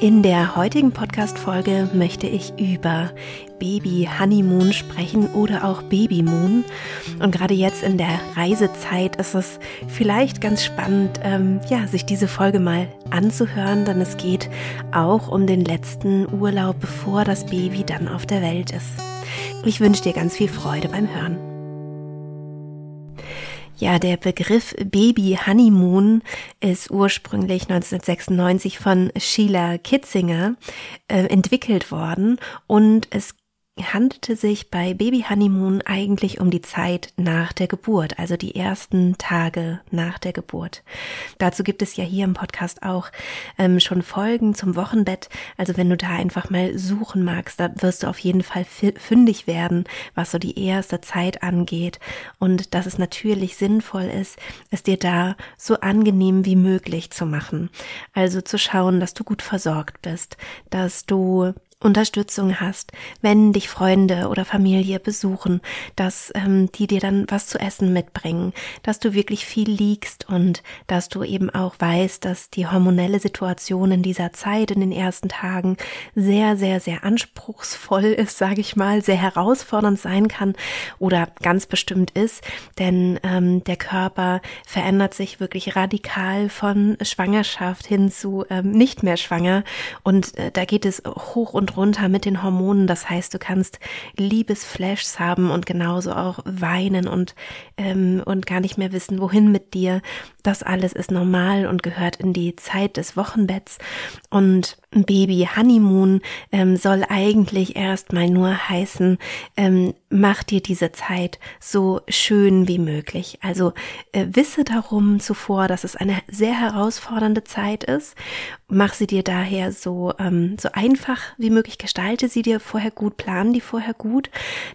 In der heutigen Podcast-Folge möchte ich über Baby Honeymoon sprechen oder auch Baby Moon. Und gerade jetzt in der Reisezeit ist es vielleicht ganz spannend, ähm, ja, sich diese Folge mal anzuhören, denn es geht auch um den letzten Urlaub, bevor das Baby dann auf der Welt ist. Ich wünsche dir ganz viel Freude beim Hören. Ja, der Begriff Baby Honeymoon ist ursprünglich 1996 von Sheila Kitzinger äh, entwickelt worden. Und es handelte sich bei Baby Honeymoon eigentlich um die Zeit nach der Geburt, also die ersten Tage nach der Geburt. Dazu gibt es ja hier im Podcast auch ähm, schon Folgen zum Wochenbett. Also wenn du da einfach mal suchen magst, da wirst du auf jeden Fall fündig werden, was so die erste Zeit angeht und dass es natürlich sinnvoll ist, es dir da so angenehm wie möglich zu machen. Also zu schauen, dass du gut versorgt bist, dass du Unterstützung hast, wenn dich Freunde oder Familie besuchen, dass ähm, die dir dann was zu essen mitbringen, dass du wirklich viel liegst und dass du eben auch weißt, dass die hormonelle Situation in dieser Zeit, in den ersten Tagen sehr, sehr, sehr anspruchsvoll ist, sage ich mal, sehr herausfordernd sein kann oder ganz bestimmt ist, denn ähm, der Körper verändert sich wirklich radikal von Schwangerschaft hin zu ähm, nicht mehr schwanger. Und äh, da geht es hoch und und runter mit den Hormonen. Das heißt, du kannst Liebesflashs haben und genauso auch weinen und, ähm, und gar nicht mehr wissen, wohin mit dir. Das alles ist normal und gehört in die Zeit des Wochenbetts. Und Baby Honeymoon ähm, soll eigentlich erstmal nur heißen, ähm, mach dir diese Zeit so schön wie möglich. Also äh, wisse darum zuvor, dass es eine sehr herausfordernde Zeit ist. Mach sie dir daher so, ähm, so einfach wie möglich, gestalte sie dir vorher gut, plan die vorher gut,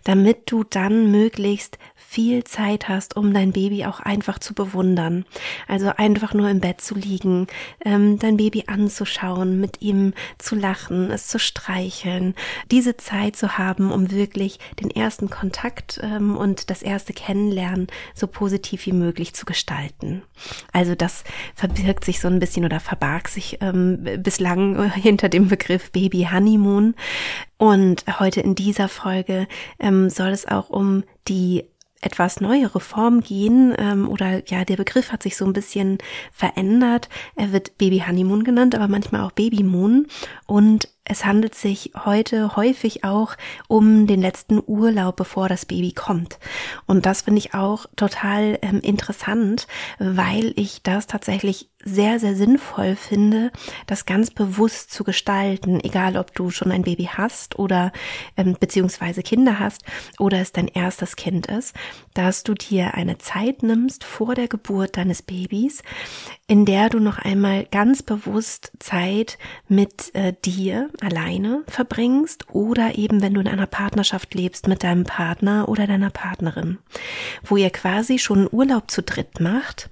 damit du dann möglichst viel Zeit hast, um dein Baby auch einfach zu bewundern. Also einfach nur im Bett zu liegen, ähm, dein Baby anzuschauen, mit ihm zu lachen, es zu streicheln, diese Zeit zu haben, um wirklich den ersten Kontakt ähm, und das erste Kennenlernen so positiv wie möglich zu gestalten. Also das verbirgt sich so ein bisschen oder verbarg sich ähm, bislang hinter dem Begriff Baby Honeymoon. Und heute in dieser Folge ähm, soll es auch um die etwas neuere Form gehen ähm, oder ja, der Begriff hat sich so ein bisschen verändert. Er wird Baby Honeymoon genannt, aber manchmal auch Baby Moon und es handelt sich heute häufig auch um den letzten Urlaub, bevor das Baby kommt. Und das finde ich auch total ähm, interessant, weil ich das tatsächlich sehr, sehr sinnvoll finde, das ganz bewusst zu gestalten, egal ob du schon ein Baby hast oder ähm, beziehungsweise Kinder hast oder es dein erstes Kind ist, dass du dir eine Zeit nimmst vor der Geburt deines Babys, in der du noch einmal ganz bewusst Zeit mit äh, dir alleine verbringst oder eben wenn du in einer Partnerschaft lebst mit deinem Partner oder deiner Partnerin, wo ihr quasi schon Urlaub zu dritt macht.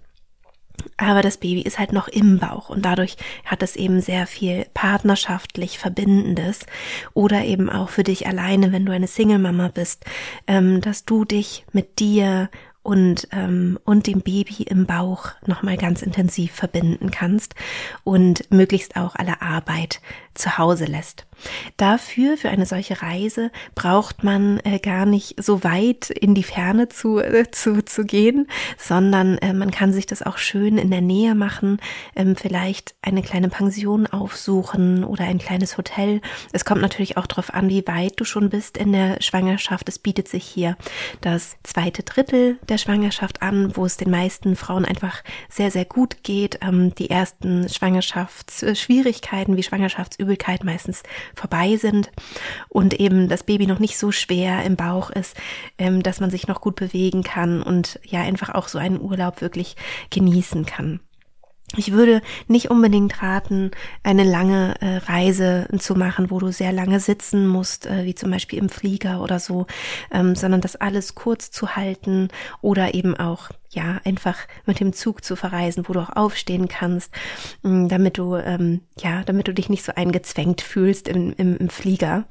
Aber das Baby ist halt noch im Bauch und dadurch hat es eben sehr viel partnerschaftlich Verbindendes oder eben auch für dich alleine, wenn du eine Single-Mama bist, ähm, dass du dich mit dir und, ähm, und dem Baby im Bauch nochmal ganz intensiv verbinden kannst und möglichst auch alle Arbeit zu Hause lässt. Dafür, für eine solche Reise, braucht man äh, gar nicht so weit in die Ferne zu, äh, zu, zu gehen, sondern äh, man kann sich das auch schön in der Nähe machen, ähm, vielleicht eine kleine Pension aufsuchen oder ein kleines Hotel. Es kommt natürlich auch darauf an, wie weit du schon bist in der Schwangerschaft. Es bietet sich hier das zweite Drittel der Schwangerschaft an, wo es den meisten Frauen einfach sehr, sehr gut geht. Ähm, die ersten Schwangerschaftsschwierigkeiten wie Schwangerschaftsübelkeit meistens vorbei sind und eben das Baby noch nicht so schwer im Bauch ist, ähm, dass man sich noch gut bewegen kann und ja einfach auch so einen Urlaub wirklich genießen kann. Ich würde nicht unbedingt raten, eine lange äh, Reise zu machen, wo du sehr lange sitzen musst, äh, wie zum Beispiel im Flieger oder so, ähm, sondern das alles kurz zu halten oder eben auch ja einfach mit dem Zug zu verreisen, wo du auch aufstehen kannst, mh, mm, damit du ähm, ja, damit du dich nicht so eingezwängt fühlst im, im, im Flieger.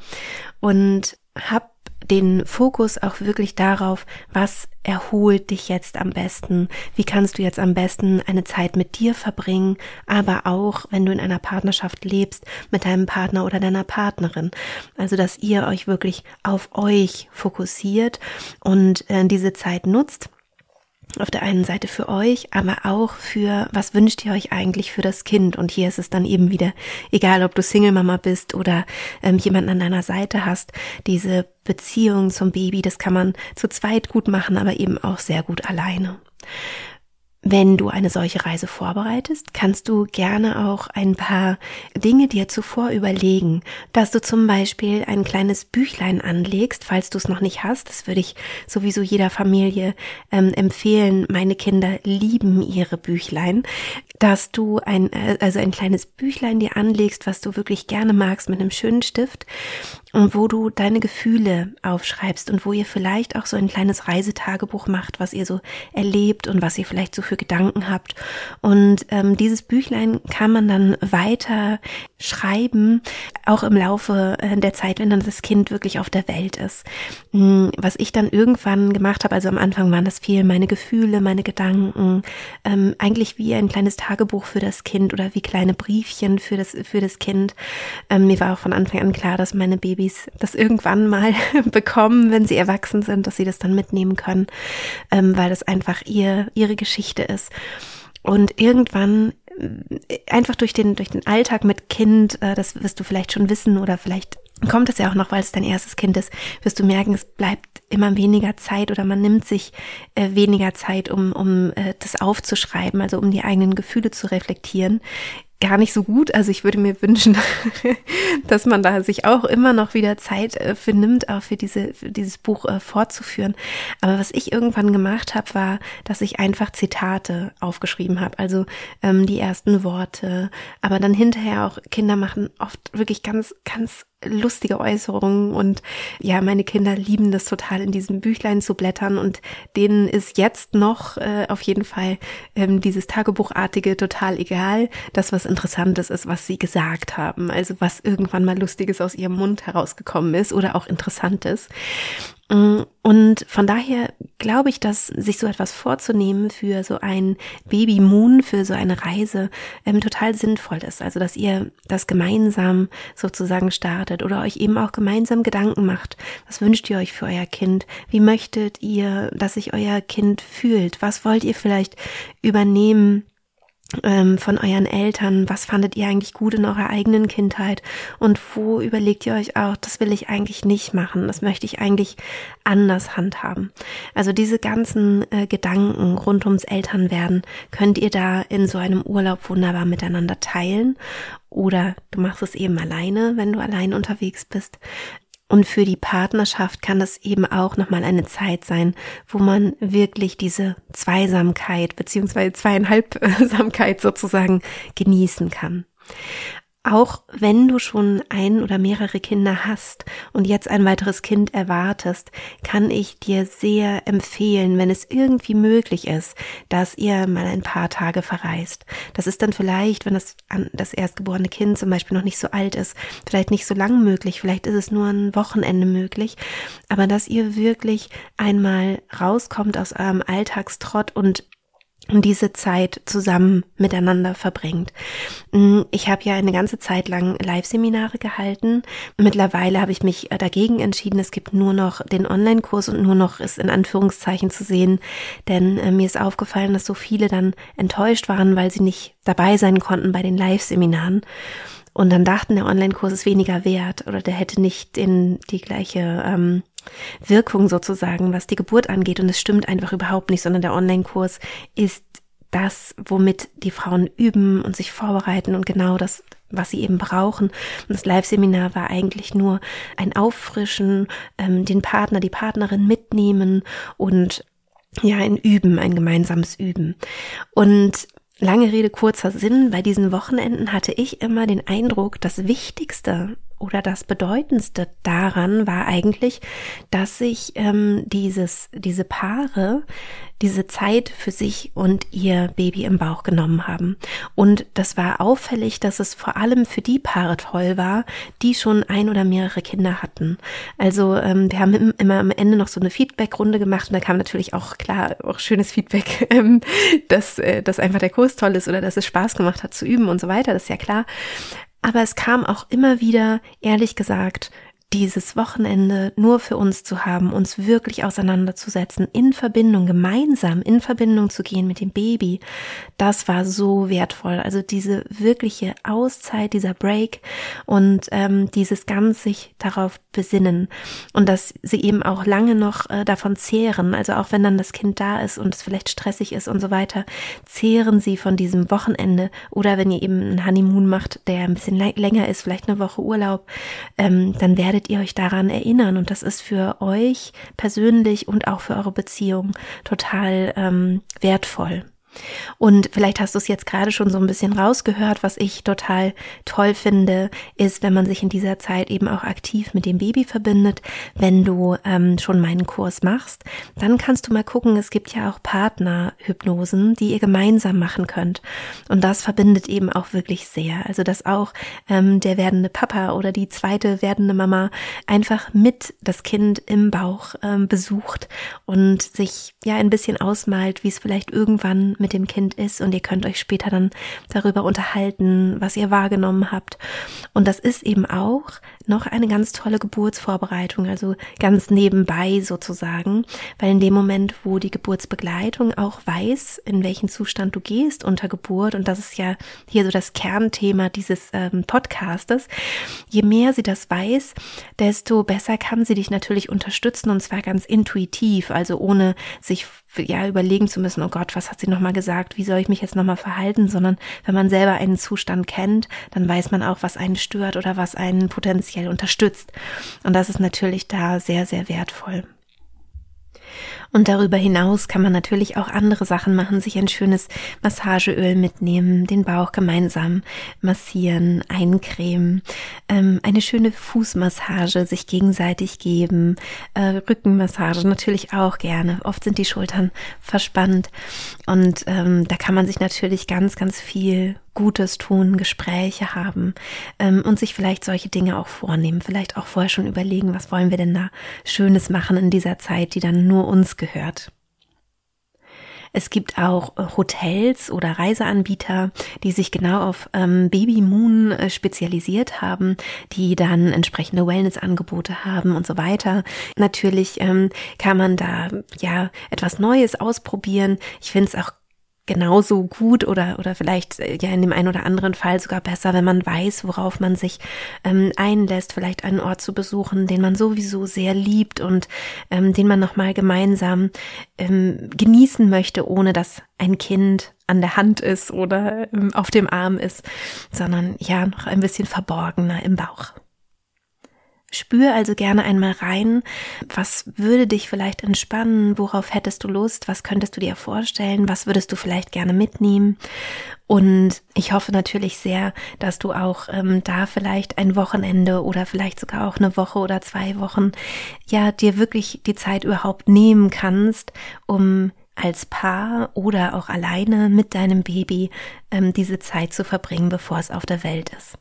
Und hab den Fokus auch wirklich darauf, was erholt dich jetzt am besten, wie kannst du jetzt am besten eine Zeit mit dir verbringen, aber auch, wenn du in einer Partnerschaft lebst, mit deinem Partner oder deiner Partnerin. Also, dass ihr euch wirklich auf euch fokussiert und äh, diese Zeit nutzt auf der einen Seite für euch, aber auch für, was wünscht ihr euch eigentlich für das Kind? Und hier ist es dann eben wieder, egal ob du Single-Mama bist oder ähm, jemanden an deiner Seite hast, diese Beziehung zum Baby, das kann man zu zweit gut machen, aber eben auch sehr gut alleine. Wenn du eine solche Reise vorbereitest, kannst du gerne auch ein paar Dinge dir zuvor überlegen, dass du zum Beispiel ein kleines Büchlein anlegst, falls du es noch nicht hast. Das würde ich sowieso jeder Familie ähm, empfehlen. Meine Kinder lieben ihre Büchlein, dass du ein, äh, also ein kleines Büchlein dir anlegst, was du wirklich gerne magst mit einem schönen Stift und wo du deine Gefühle aufschreibst und wo ihr vielleicht auch so ein kleines Reisetagebuch macht, was ihr so erlebt und was ihr vielleicht so für Gedanken habt. Und ähm, dieses Büchlein kann man dann weiter schreiben, auch im Laufe äh, der Zeit, wenn dann das Kind wirklich auf der Welt ist. Hm, was ich dann irgendwann gemacht habe, also am Anfang waren das viel meine Gefühle, meine Gedanken, ähm, eigentlich wie ein kleines Tagebuch für das Kind oder wie kleine Briefchen für das, für das Kind. Ähm, mir war auch von Anfang an klar, dass meine Babys Babys das irgendwann mal bekommen, wenn sie erwachsen sind, dass sie das dann mitnehmen können, ähm, weil das einfach ihr, ihre Geschichte ist. Und irgendwann äh, einfach durch den, durch den Alltag mit Kind, äh, das wirst du vielleicht schon wissen oder vielleicht kommt es ja auch noch, weil es dein erstes Kind ist, wirst du merken, es bleibt immer weniger Zeit oder man nimmt sich äh, weniger Zeit, um, um äh, das aufzuschreiben, also um die eigenen Gefühle zu reflektieren gar nicht so gut. Also ich würde mir wünschen, dass man da sich auch immer noch wieder Zeit äh, für nimmt, auch für diese für dieses Buch äh, fortzuführen. Aber was ich irgendwann gemacht habe, war, dass ich einfach Zitate aufgeschrieben habe, also ähm, die ersten Worte. Aber dann hinterher auch Kinder machen oft wirklich ganz ganz lustige Äußerungen und ja, meine Kinder lieben das total in diesem Büchlein zu blättern und denen ist jetzt noch äh, auf jeden Fall ähm, dieses Tagebuchartige total egal. Das, was Interessantes ist, was sie gesagt haben, also was irgendwann mal Lustiges aus ihrem Mund herausgekommen ist oder auch Interessantes. Mm, und von daher glaube ich, dass sich so etwas vorzunehmen für so ein Baby Moon, für so eine Reise, ähm, total sinnvoll ist. Also, dass ihr das gemeinsam sozusagen startet oder euch eben auch gemeinsam Gedanken macht. Was wünscht ihr euch für euer Kind? Wie möchtet ihr, dass sich euer Kind fühlt? Was wollt ihr vielleicht übernehmen? Ähm, von euren Eltern, was fandet ihr eigentlich gut in eurer eigenen Kindheit und wo überlegt ihr euch auch, das will ich eigentlich nicht machen, das möchte ich eigentlich anders handhaben. Also diese ganzen äh, Gedanken rund ums Elternwerden könnt ihr da in so einem Urlaub wunderbar miteinander teilen oder du machst es eben alleine, wenn du allein unterwegs bist. Und für die Partnerschaft kann das eben auch nochmal eine Zeit sein, wo man wirklich diese Zweisamkeit beziehungsweise Zweieinhalbsamkeit sozusagen genießen kann. Auch wenn du schon ein oder mehrere Kinder hast und jetzt ein weiteres Kind erwartest, kann ich dir sehr empfehlen, wenn es irgendwie möglich ist, dass ihr mal ein paar Tage verreist. Das ist dann vielleicht, wenn das, das erstgeborene Kind zum Beispiel noch nicht so alt ist, vielleicht nicht so lang möglich, vielleicht ist es nur ein Wochenende möglich, aber dass ihr wirklich einmal rauskommt aus eurem Alltagstrott und diese Zeit zusammen miteinander verbringt. Mm, ich habe ja eine ganze Zeit lang Live-Seminare gehalten. Mittlerweile habe ich mich äh, dagegen entschieden. Es gibt nur noch den Online-Kurs und nur noch ist in Anführungszeichen zu sehen, denn äh, mir ist aufgefallen, dass so viele dann enttäuscht waren, weil sie nicht dabei sein konnten bei den Live-Seminaren und dann dachten, der Online-Kurs ist weniger wert oder der hätte nicht in die gleiche ähm, Wirkung sozusagen, was die Geburt angeht. Und es stimmt einfach überhaupt nicht, sondern der Online-Kurs ist das, womit die Frauen üben und sich vorbereiten und genau das, was sie eben brauchen. Und das Live-Seminar war eigentlich nur ein Auffrischen, ähm, den Partner, die Partnerin mitnehmen und ja, ein Üben, ein gemeinsames Üben. Und lange Rede, kurzer Sinn, bei diesen Wochenenden hatte ich immer den Eindruck, das Wichtigste oder das Bedeutendste daran war eigentlich, dass sich ähm, dieses, diese Paare diese Zeit für sich und ihr Baby im Bauch genommen haben. Und das war auffällig, dass es vor allem für die Paare toll war, die schon ein oder mehrere Kinder hatten. Also ähm, wir haben immer am Ende noch so eine Feedback-Runde gemacht und da kam natürlich auch klar auch schönes Feedback, ähm, dass, äh, dass einfach der Kurs toll ist oder dass es Spaß gemacht hat zu üben und so weiter, das ist ja klar. Aber es kam auch immer wieder, ehrlich gesagt, dieses Wochenende nur für uns zu haben, uns wirklich auseinanderzusetzen, in Verbindung, gemeinsam in Verbindung zu gehen mit dem Baby, das war so wertvoll. Also diese wirkliche Auszeit, dieser Break und ähm, dieses ganz sich darauf besinnen und dass sie eben auch lange noch äh, davon zehren, also auch wenn dann das Kind da ist und es vielleicht stressig ist und so weiter, zehren sie von diesem Wochenende oder wenn ihr eben einen Honeymoon macht, der ein bisschen länger ist, vielleicht eine Woche Urlaub, ähm, dann werdet werdet ihr euch daran erinnern und das ist für euch persönlich und auch für eure Beziehung total ähm, wertvoll. Und vielleicht hast du es jetzt gerade schon so ein bisschen rausgehört, was ich total toll finde, ist, wenn man sich in dieser Zeit eben auch aktiv mit dem Baby verbindet. Wenn du ähm, schon meinen Kurs machst, dann kannst du mal gucken, es gibt ja auch Partnerhypnosen, die ihr gemeinsam machen könnt. Und das verbindet eben auch wirklich sehr. Also dass auch ähm, der werdende Papa oder die zweite werdende Mama einfach mit das Kind im Bauch ähm, besucht und sich ja ein bisschen ausmalt, wie es vielleicht irgendwann mit dem Kind ist und ihr könnt euch später dann darüber unterhalten, was ihr wahrgenommen habt. Und das ist eben auch noch eine ganz tolle Geburtsvorbereitung, also ganz nebenbei sozusagen, weil in dem Moment, wo die Geburtsbegleitung auch weiß, in welchen Zustand du gehst unter Geburt, und das ist ja hier so das Kernthema dieses ähm, Podcastes, je mehr sie das weiß, desto besser kann sie dich natürlich unterstützen und zwar ganz intuitiv, also ohne sich ja überlegen zu müssen, oh Gott, was hat sie nochmal gesagt, wie soll ich mich jetzt nochmal verhalten, sondern wenn man selber einen Zustand kennt, dann weiß man auch, was einen stört oder was einen potenziell unterstützt. Und das ist natürlich da sehr, sehr wertvoll. Und darüber hinaus kann man natürlich auch andere Sachen machen, sich ein schönes Massageöl mitnehmen, den Bauch gemeinsam massieren, eincremen, ähm, eine schöne Fußmassage sich gegenseitig geben, äh, Rückenmassage natürlich auch gerne. Oft sind die Schultern verspannt und ähm, da kann man sich natürlich ganz, ganz viel Gutes tun, Gespräche haben ähm, und sich vielleicht solche Dinge auch vornehmen, vielleicht auch vorher schon überlegen, was wollen wir denn da Schönes machen in dieser Zeit, die dann nur uns gehört. Es gibt auch äh, Hotels oder Reiseanbieter, die sich genau auf ähm, Baby Moon äh, spezialisiert haben, die dann entsprechende Wellness-Angebote haben und so weiter. Natürlich ähm, kann man da ja etwas Neues ausprobieren. Ich finde es auch genauso gut oder, oder vielleicht äh, ja in dem einen oder anderen Fall sogar besser, wenn man weiß, worauf man sich ähm, einlässt, vielleicht einen Ort zu besuchen, den man sowieso sehr liebt und ähm, den man nochmal gemeinsam ähm, genießen möchte, ohne dass ein Kind an der Hand ist oder ähm, auf dem Arm ist, sondern ja noch ein bisschen verborgener im Bauch. Spür also gerne einmal rein, was würde dich vielleicht entspannen, worauf hättest du Lust, was könntest du dir vorstellen, was würdest du vielleicht gerne mitnehmen. Und ich hoffe natürlich sehr, dass du auch ähm, da vielleicht ein Wochenende oder vielleicht sogar auch eine Woche oder zwei Wochen, ja, dir wirklich die Zeit überhaupt nehmen kannst, um als Paar oder auch alleine mit deinem Baby ähm, diese Zeit zu verbringen, bevor es auf der Welt ist.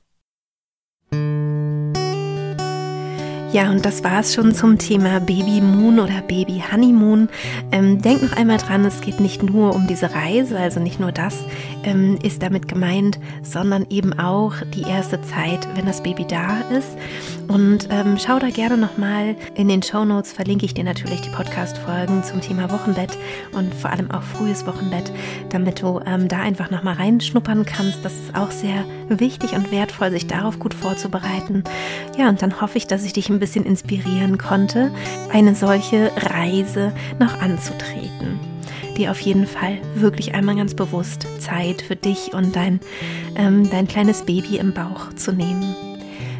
Ja, und das war es schon zum Thema Baby Moon oder Baby Honeymoon. Ähm, denk noch einmal dran, es geht nicht nur um diese Reise, also nicht nur das ähm, ist damit gemeint, sondern eben auch die erste Zeit, wenn das Baby da ist. Und ähm, schau da gerne nochmal in den Show Notes, verlinke ich dir natürlich die Podcast-Folgen zum Thema Wochenbett und vor allem auch frühes Wochenbett, damit du ähm, da einfach nochmal reinschnuppern kannst. Das ist auch sehr wichtig und wertvoll, sich darauf gut vorzubereiten. Ja, und dann hoffe ich, dass ich dich ein bisschen inspirieren konnte, eine solche Reise noch anzutreten. Dir auf jeden Fall wirklich einmal ganz bewusst Zeit für dich und dein, ähm, dein kleines Baby im Bauch zu nehmen.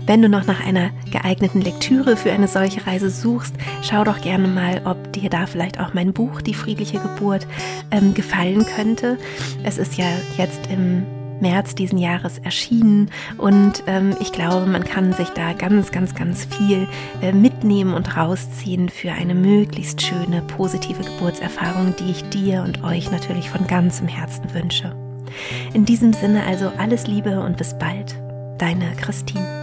Wenn du noch nach einer geeigneten Lektüre für eine solche Reise suchst, schau doch gerne mal, ob dir da vielleicht auch mein Buch Die friedliche Geburt ähm, gefallen könnte. Es ist ja jetzt im März diesen Jahres erschienen und ähm, ich glaube, man kann sich da ganz, ganz, ganz viel äh, mitnehmen und rausziehen für eine möglichst schöne, positive Geburtserfahrung, die ich dir und euch natürlich von ganzem Herzen wünsche. In diesem Sinne also alles Liebe und bis bald, deine Christine.